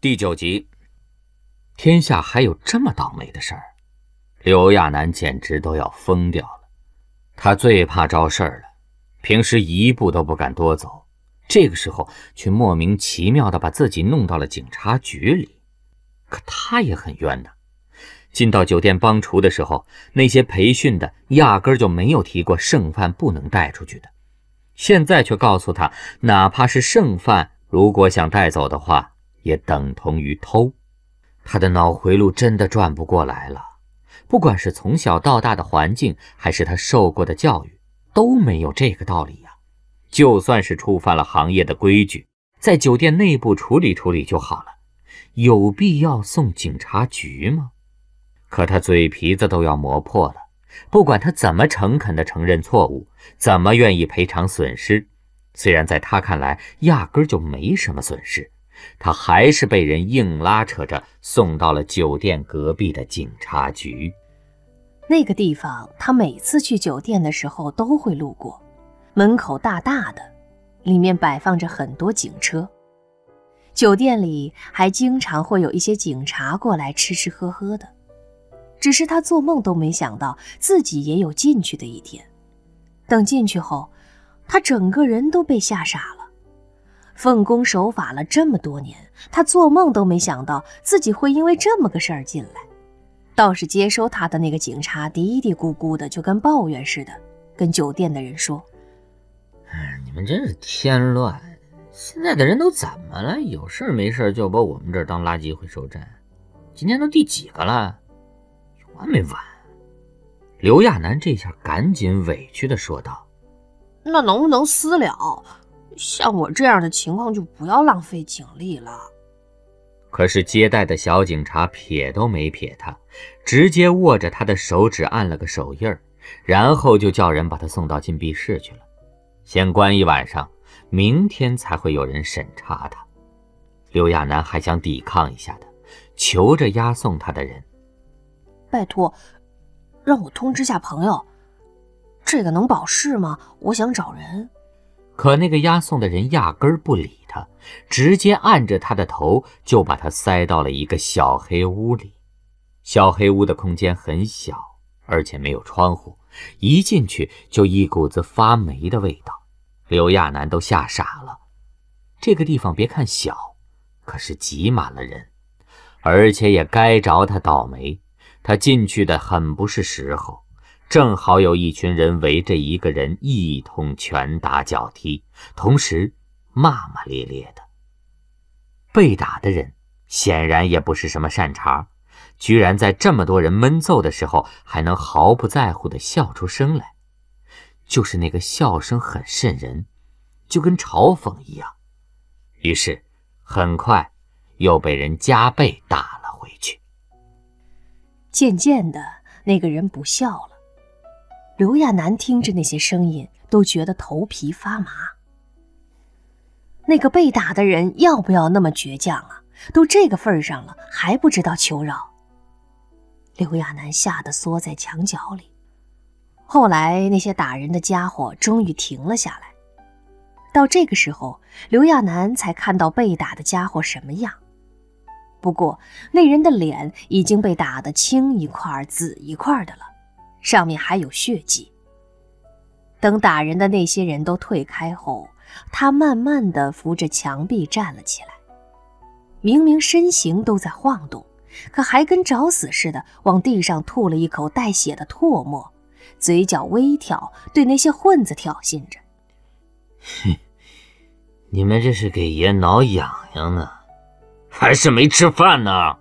第九集，天下还有这么倒霉的事儿，刘亚楠简直都要疯掉了。他最怕招事儿了，平时一步都不敢多走，这个时候却莫名其妙的把自己弄到了警察局里。可他也很冤呐，进到酒店帮厨的时候，那些培训的压根就没有提过剩饭不能带出去的，现在却告诉他，哪怕是剩饭，如果想带走的话。也等同于偷，他的脑回路真的转不过来了。不管是从小到大的环境，还是他受过的教育，都没有这个道理呀。就算是触犯了行业的规矩，在酒店内部处理处理就好了，有必要送警察局吗？可他嘴皮子都要磨破了，不管他怎么诚恳地承认错误，怎么愿意赔偿损失，虽然在他看来压根就没什么损失。他还是被人硬拉扯着送到了酒店隔壁的警察局。那个地方，他每次去酒店的时候都会路过。门口大大的，里面摆放着很多警车。酒店里还经常会有一些警察过来吃吃喝喝的。只是他做梦都没想到自己也有进去的一天。等进去后，他整个人都被吓傻了。奉公守法了这么多年，他做梦都没想到自己会因为这么个事儿进来。倒是接收他的那个警察嘀嘀咕咕的，就跟抱怨似的，跟酒店的人说：“哎，你们真是添乱！现在的人都怎么了？有事没事就把我们这儿当垃圾回收站。今天都第几个了？有完没完？”刘亚楠这下赶紧委屈的说道：“那能不能私了？”像我这样的情况，就不要浪费警力了。可是接待的小警察撇都没撇他，直接握着他的手指按了个手印儿，然后就叫人把他送到禁闭室去了，先关一晚上，明天才会有人审查他。刘亚楠还想抵抗一下的，求着押送他的人：“拜托，让我通知下朋友，这个能保释吗？我想找人。”可那个押送的人压根儿不理他，直接按着他的头就把他塞到了一个小黑屋里。小黑屋的空间很小，而且没有窗户，一进去就一股子发霉的味道。刘亚楠都吓傻了。这个地方别看小，可是挤满了人，而且也该着他倒霉。他进去的很不是时候。正好有一群人围着一个人一通拳打脚踢，同时骂骂咧咧的。被打的人显然也不是什么善茬，居然在这么多人闷揍的时候还能毫不在乎的笑出声来，就是那个笑声很瘆人，就跟嘲讽一样。于是很快又被人加倍打了回去。渐渐的，那个人不笑了。刘亚楠听着那些声音，都觉得头皮发麻。那个被打的人要不要那么倔强啊？都这个份上了，还不知道求饶。刘亚楠吓得缩在墙角里。后来，那些打人的家伙终于停了下来。到这个时候，刘亚楠才看到被打的家伙什么样。不过，那人的脸已经被打得青一块紫一块的了。上面还有血迹。等打人的那些人都退开后，他慢慢的扶着墙壁站了起来。明明身形都在晃动，可还跟找死似的，往地上吐了一口带血的唾沫，嘴角微挑，对那些混子挑衅着：“哼，你们这是给爷挠痒痒呢，还是没吃饭呢？”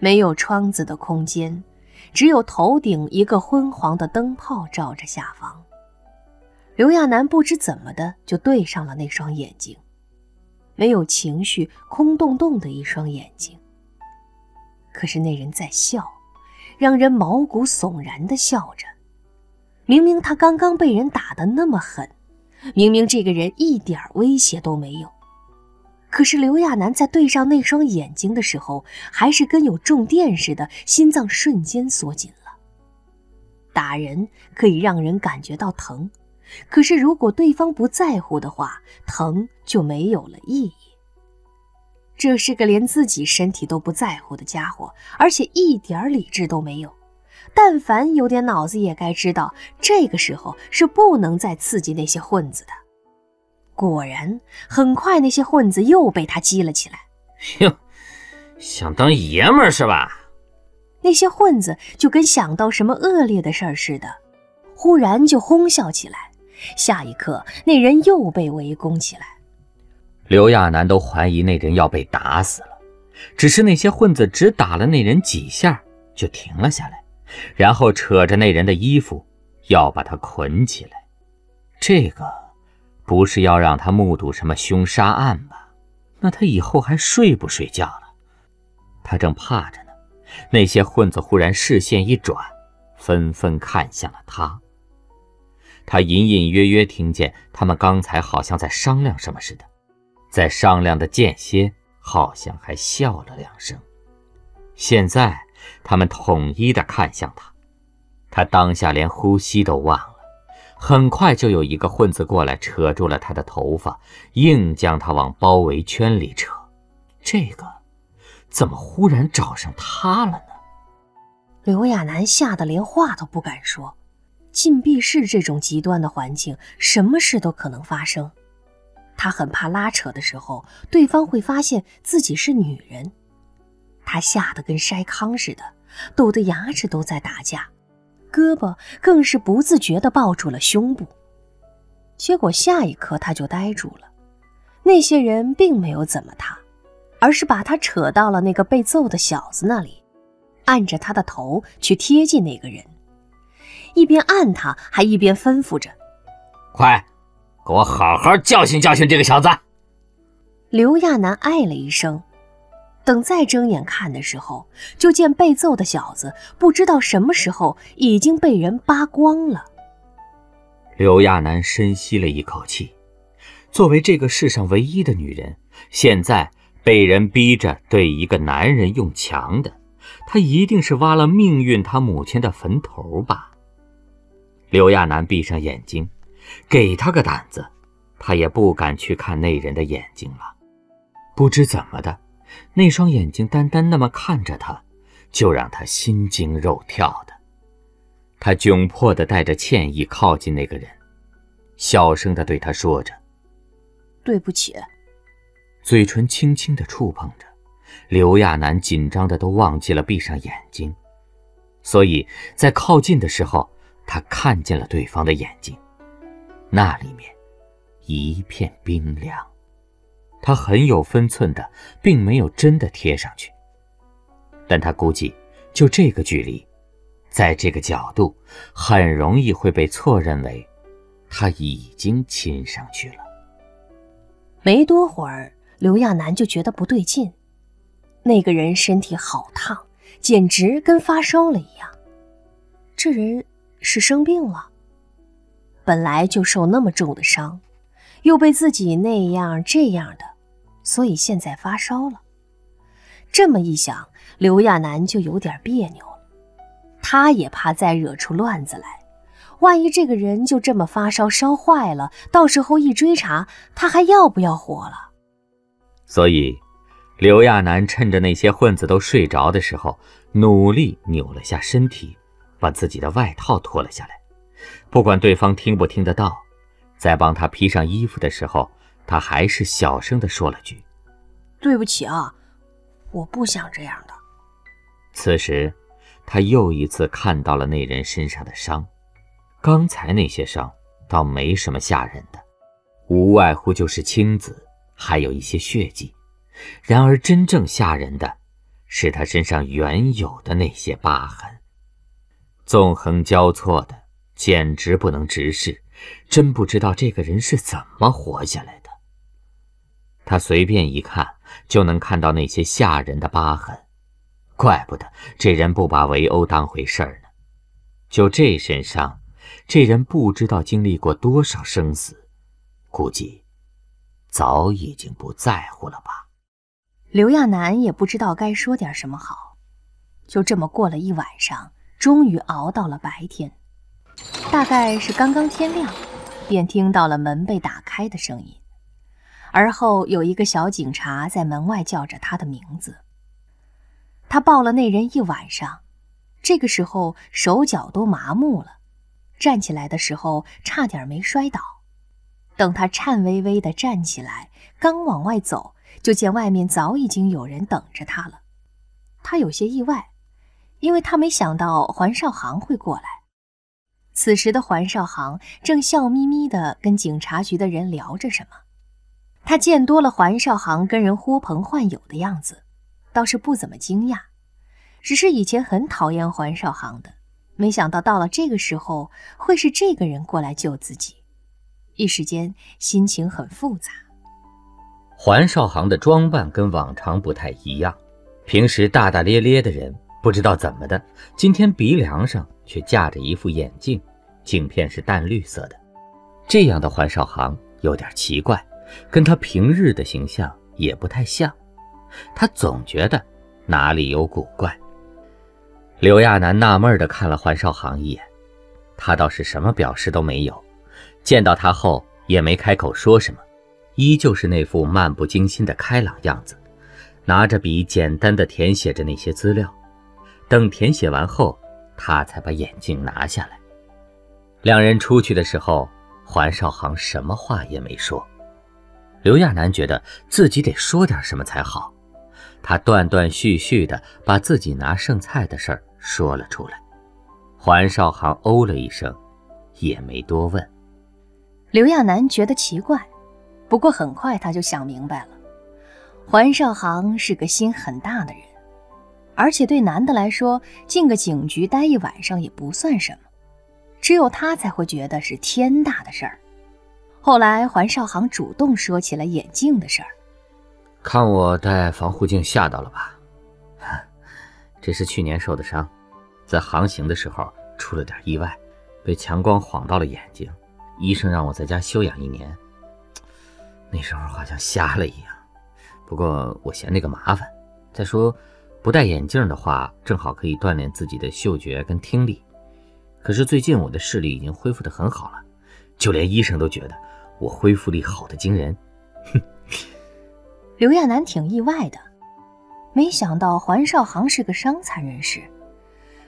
没有窗子的空间。只有头顶一个昏黄的灯泡照着下方。刘亚楠不知怎么的就对上了那双眼睛，没有情绪、空洞洞的一双眼睛。可是那人在笑，让人毛骨悚然的笑着。明明他刚刚被人打得那么狠，明明这个人一点威胁都没有。可是刘亚楠在对上那双眼睛的时候，还是跟有中电似的，心脏瞬间缩紧了。打人可以让人感觉到疼，可是如果对方不在乎的话，疼就没有了意义。这是个连自己身体都不在乎的家伙，而且一点理智都没有。但凡有点脑子，也该知道这个时候是不能再刺激那些混子的。果然，很快那些混子又被他激了起来。哟，想当爷们儿是吧？那些混子就跟想到什么恶劣的事儿似的，忽然就哄笑起来。下一刻，那人又被围攻起来。刘亚楠都怀疑那人要被打死了，只是那些混子只打了那人几下就停了下来，然后扯着那人的衣服要把他捆起来。这个不是要让他目睹什么凶杀案吧？那他以后还睡不睡觉了？他正怕着呢，那些混子忽然视线一转，纷纷看向了他。他隐隐约约听见他们刚才好像在商量什么似的。在商量的间歇，好像还笑了两声。现在他们统一的看向他，他当下连呼吸都忘了。很快就有一个混子过来，扯住了他的头发，硬将他往包围圈里扯。这个怎么忽然找上他了呢？刘亚楠吓得连话都不敢说。禁闭室这种极端的环境，什么事都可能发生。他很怕拉扯的时候，对方会发现自己是女人。他吓得跟筛糠似的，抖得牙齿都在打架，胳膊更是不自觉地抱住了胸部。结果下一刻他就呆住了。那些人并没有怎么他，而是把他扯到了那个被揍的小子那里，按着他的头去贴近那个人，一边按他，还一边吩咐着：“快！”给我好好教训教训这个小子！刘亚楠哎了一声，等再睁眼看的时候，就见被揍的小子不知道什么时候已经被人扒光了。刘亚楠深吸了一口气，作为这个世上唯一的女人，现在被人逼着对一个男人用强的，她一定是挖了命运她母亲的坟头吧？刘亚楠闭上眼睛。给他个胆子，他也不敢去看那人的眼睛了。不知怎么的，那双眼睛单单那么看着他，就让他心惊肉跳的。他窘迫地带着歉意靠近那个人，小声地对他说着：“对不起。”嘴唇轻轻地触碰着，刘亚楠紧张的都忘记了闭上眼睛，所以在靠近的时候，他看见了对方的眼睛。那里面一片冰凉，他很有分寸的，并没有真的贴上去。但他估计，就这个距离，在这个角度，很容易会被错认为他已经亲上去了。没多会儿，刘亚楠就觉得不对劲，那个人身体好烫，简直跟发烧了一样。这人是生病了。本来就受那么重的伤，又被自己那样这样的，所以现在发烧了。这么一想，刘亚楠就有点别扭了。他也怕再惹出乱子来，万一这个人就这么发烧烧坏了，到时候一追查，他还要不要活了？所以，刘亚楠趁着那些混子都睡着的时候，努力扭了下身体，把自己的外套脱了下来。不管对方听不听得到，在帮他披上衣服的时候，他还是小声的说了句：“对不起啊，我不想这样的。”此时，他又一次看到了那人身上的伤。刚才那些伤倒没什么吓人的，无外乎就是青紫，还有一些血迹。然而，真正吓人的，是他身上原有的那些疤痕，纵横交错的。简直不能直视，真不知道这个人是怎么活下来的。他随便一看就能看到那些吓人的疤痕，怪不得这人不把围殴当回事儿呢。就这身伤，这人不知道经历过多少生死，估计早已经不在乎了吧。刘亚楠也不知道该说点什么好，就这么过了一晚上，终于熬到了白天。大概是刚刚天亮，便听到了门被打开的声音，而后有一个小警察在门外叫着他的名字。他抱了那人一晚上，这个时候手脚都麻木了，站起来的时候差点没摔倒。等他颤巍巍地站起来，刚往外走，就见外面早已经有人等着他了。他有些意外，因为他没想到环少航会过来。此时的环少航正笑眯眯地跟警察局的人聊着什么。他见多了环少航跟人呼朋唤友的样子。倒是不怎么惊讶，只是以前很讨厌环少航的，没想到到了这个时候会是这个人过来救自己，一时间心情很复杂。环少航的装扮跟往常不太一样，平时大大咧咧的人，不知道怎么的，今天鼻梁上却架着一副眼镜，镜片是淡绿色的。这样的环少航有点奇怪，跟他平日的形象也不太像。他总觉得哪里有古怪。刘亚楠纳闷地看了环少航一眼，他倒是什么表示都没有，见到他后也没开口说什么，依旧是那副漫不经心的开朗样子，拿着笔简单的填写着那些资料。等填写完后，他才把眼镜拿下来。两人出去的时候，环少航什么话也没说。刘亚楠觉得自己得说点什么才好。他断断续续地把自己拿剩菜的事儿说了出来，环少航哦了一声，也没多问。刘亚楠觉得奇怪，不过很快他就想明白了，环少航是个心很大的人，而且对男的来说，进个警局待一晚上也不算什么，只有他才会觉得是天大的事儿。后来，环少航主动说起了眼镜的事儿。看我戴防护镜吓到了吧？这是去年受的伤，在航行的时候出了点意外，被强光晃到了眼睛，医生让我在家休养一年。那时候好像瞎了一样，不过我嫌那个麻烦。再说，不戴眼镜的话，正好可以锻炼自己的嗅觉跟听力。可是最近我的视力已经恢复得很好了，就连医生都觉得我恢复力好的惊人。哼。刘亚楠挺意外的，没想到环少航是个伤残人士，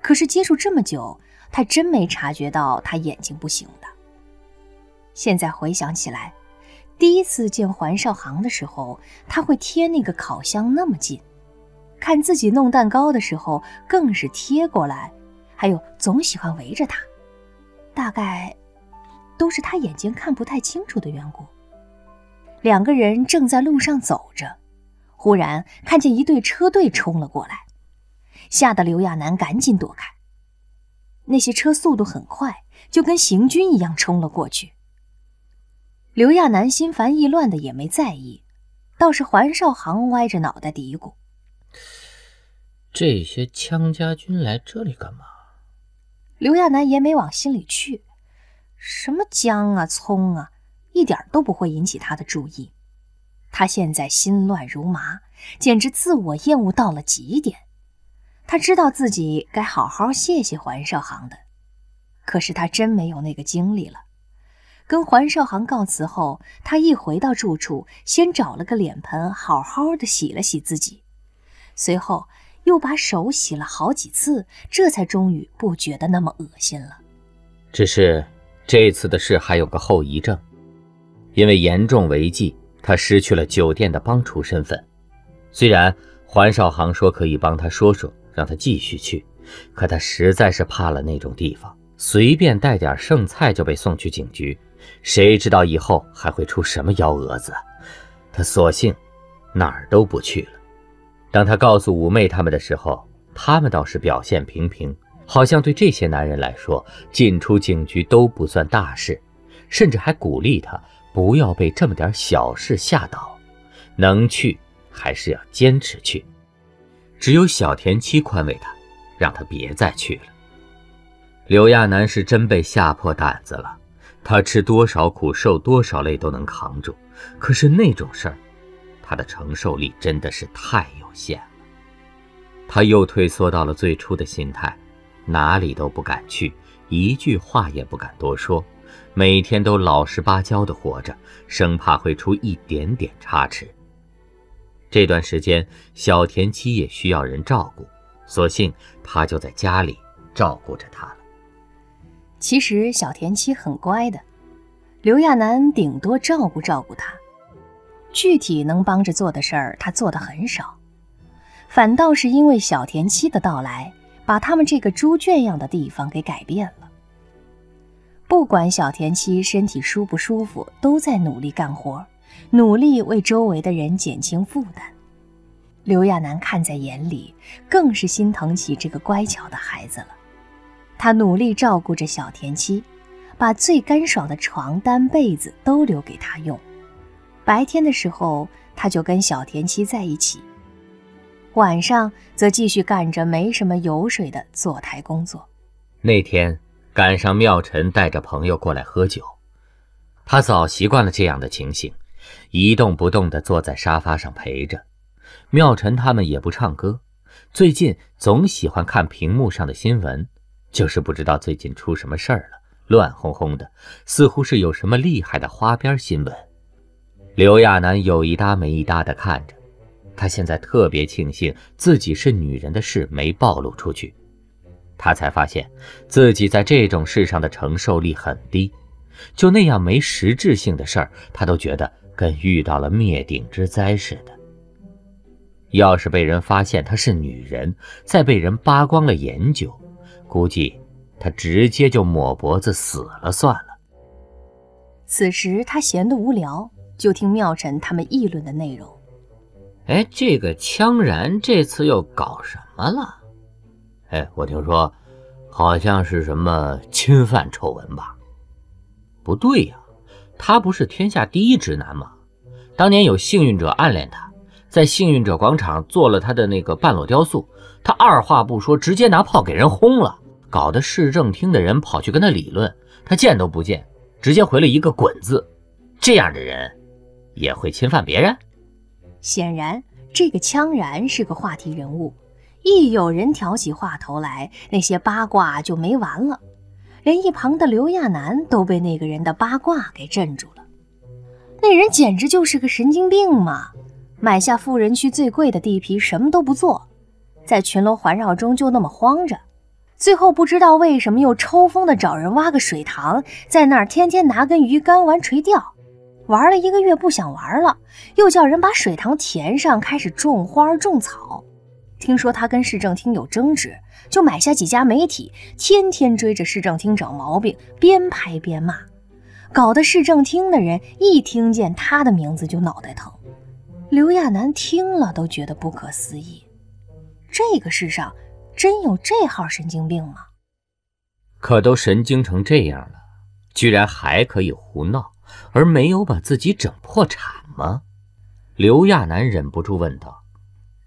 可是接触这么久，他真没察觉到他眼睛不行的。现在回想起来，第一次见环少航的时候，他会贴那个烤箱那么近，看自己弄蛋糕的时候更是贴过来，还有总喜欢围着他，大概都是他眼睛看不太清楚的缘故。两个人正在路上走着，忽然看见一队车队冲了过来，吓得刘亚楠赶紧躲开。那些车速度很快，就跟行军一样冲了过去。刘亚楠心烦意乱的也没在意，倒是环少航歪着脑袋嘀咕：“这些羌家军来这里干嘛？”刘亚楠也没往心里去，什么姜啊，葱啊。一点都不会引起他的注意，他现在心乱如麻，简直自我厌恶到了极点。他知道自己该好好谢谢环少航的，可是他真没有那个精力了。跟环少航告辞后，他一回到住处，先找了个脸盆，好好的洗了洗自己，随后又把手洗了好几次，这才终于不觉得那么恶心了。只是这次的事还有个后遗症。因为严重违纪，他失去了酒店的帮厨身份。虽然环少航说可以帮他说说，让他继续去，可他实在是怕了那种地方，随便带点剩菜就被送去警局，谁知道以后还会出什么幺蛾子？他索性哪儿都不去了。当他告诉五妹他们的时候，他们倒是表现平平，好像对这些男人来说，进出警局都不算大事，甚至还鼓励他。不要被这么点小事吓倒，能去还是要坚持去。只有小田七宽慰他，让他别再去了。刘亚楠是真被吓破胆子了，他吃多少苦，受多少累都能扛住，可是那种事儿，他的承受力真的是太有限了。他又退缩到了最初的心态，哪里都不敢去，一句话也不敢多说。每天都老实巴交的活着，生怕会出一点点差池。这段时间，小田七也需要人照顾，索性他就在家里照顾着他了。其实小田七很乖的，刘亚楠顶多照顾照顾他，具体能帮着做的事儿他做的很少，反倒是因为小田七的到来，把他们这个猪圈样的地方给改变了。不管小田七身体舒不舒服，都在努力干活。努力为周围的人减轻负担，刘亚楠看在眼里，更是心疼起这个乖巧的孩子了。他努力照顾着小田七，把最干爽的床单被子都留给他用。白天的时候，他就跟小田七在一起；晚上则继续干着没什么油水的坐台工作。那天赶上妙晨带着朋友过来喝酒，他早习惯了这样的情形。一动不动地坐在沙发上陪着，妙晨他们也不唱歌，最近总喜欢看屏幕上的新闻，就是不知道最近出什么事儿了，乱哄哄的，似乎是有什么厉害的花边新闻。刘亚楠有一搭没一搭地看着，他现在特别庆幸自己是女人的事没暴露出去，他才发现自己在这种事上的承受力很低，就那样没实质性的事儿，他都觉得。跟遇到了灭顶之灾似的。要是被人发现她是女人，再被人扒光了研究，估计她直接就抹脖子死了算了。此时他闲得无聊，就听妙晨他们议论的内容。哎，这个羌然这次又搞什么了？哎，我听说好像是什么侵犯丑闻吧？不对呀。他不是天下第一直男吗？当年有幸运者暗恋他，在幸运者广场做了他的那个半裸雕塑，他二话不说，直接拿炮给人轰了，搞得市政厅的人跑去跟他理论，他见都不见，直接回了一个滚字。这样的人也会侵犯别人？显然，这个羌然是个话题人物，一有人挑起话头来，那些八卦就没完了。连一旁的刘亚楠都被那个人的八卦给镇住了。那人简直就是个神经病嘛！买下富人区最贵的地皮，什么都不做，在群楼环绕中就那么荒着。最后不知道为什么又抽风的找人挖个水塘，在那儿天天拿根鱼竿玩垂钓，玩了一个月不想玩了，又叫人把水塘填上，开始种花种草。听说他跟市政厅有争执。就买下几家媒体，天天追着市政厅找毛病，边拍边骂，搞得市政厅的人一听见他的名字就脑袋疼。刘亚楠听了都觉得不可思议，这个世上真有这号神经病吗？可都神经成这样了，居然还可以胡闹，而没有把自己整破产吗？刘亚楠忍不住问道：“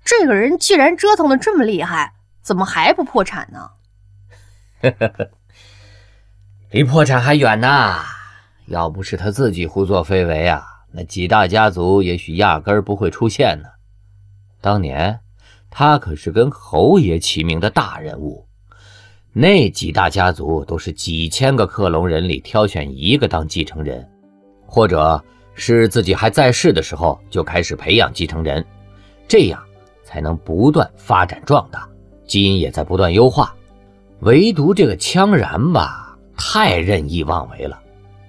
这个人既然折腾的这么厉害。”怎么还不破产呢？离破产还远呢。要不是他自己胡作非为啊，那几大家族也许压根儿不会出现呢。当年他可是跟侯爷齐名的大人物，那几大家族都是几千个克隆人里挑选一个当继承人，或者是自己还在世的时候就开始培养继承人，这样才能不断发展壮大。基因也在不断优化，唯独这个羌然吧，太任意妄为了，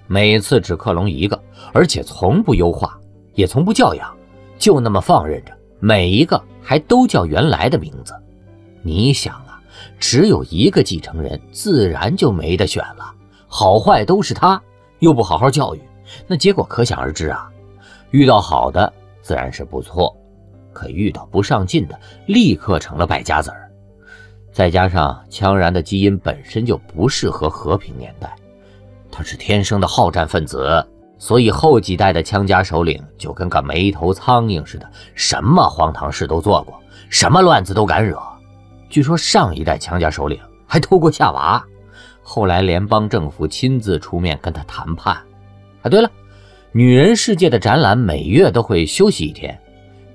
每次只克隆一个，而且从不优化，也从不教养，就那么放任着，每一个还都叫原来的名字。你想啊，只有一个继承人，自然就没得选了，好坏都是他，又不好好教育，那结果可想而知啊。遇到好的自然是不错，可遇到不上进的，立刻成了败家子儿。再加上羌然的基因本身就不适合和平年代，他是天生的好战分子，所以后几代的羌家首领就跟个没头苍蝇似的，什么荒唐事都做过，什么乱子都敢惹。据说上一代羌家首领还偷过夏娃，后来联邦政府亲自出面跟他谈判。啊，对了，女人世界的展览每月都会休息一天。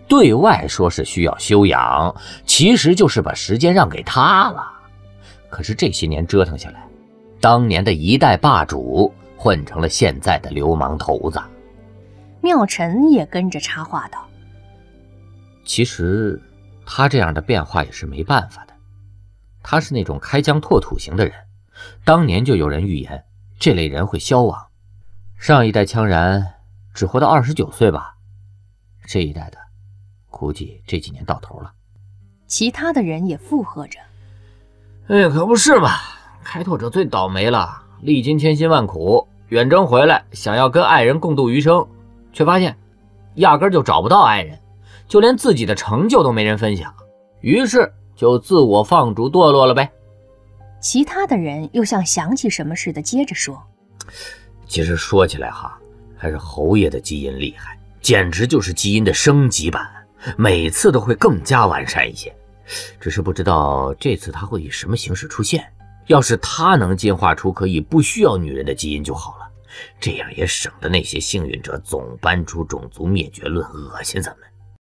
对外说是需要休养，其实就是把时间让给他了。可是这些年折腾下来，当年的一代霸主混成了现在的流氓头子。妙晨也跟着插话道：“其实，他这样的变化也是没办法的。他是那种开疆拓土型的人，当年就有人预言这类人会消亡。上一代羌然只活到二十九岁吧，这一代的，估计这几年到头了。”其他的人也附和着：“哎，可不是嘛，开拓者最倒霉了，历经千辛万苦远征回来，想要跟爱人共度余生，却发现压根就找不到爱人，就连自己的成就都没人分享，于是就自我放逐堕落了呗。”其他的人又像想起什么似的，接着说：“其实说起来哈，还是侯爷的基因厉害，简直就是基因的升级版，每次都会更加完善一些。”只是不知道这次他会以什么形式出现。要是他能进化出可以不需要女人的基因就好了，这样也省得那些幸运者总搬出种族灭绝论，恶心咱们。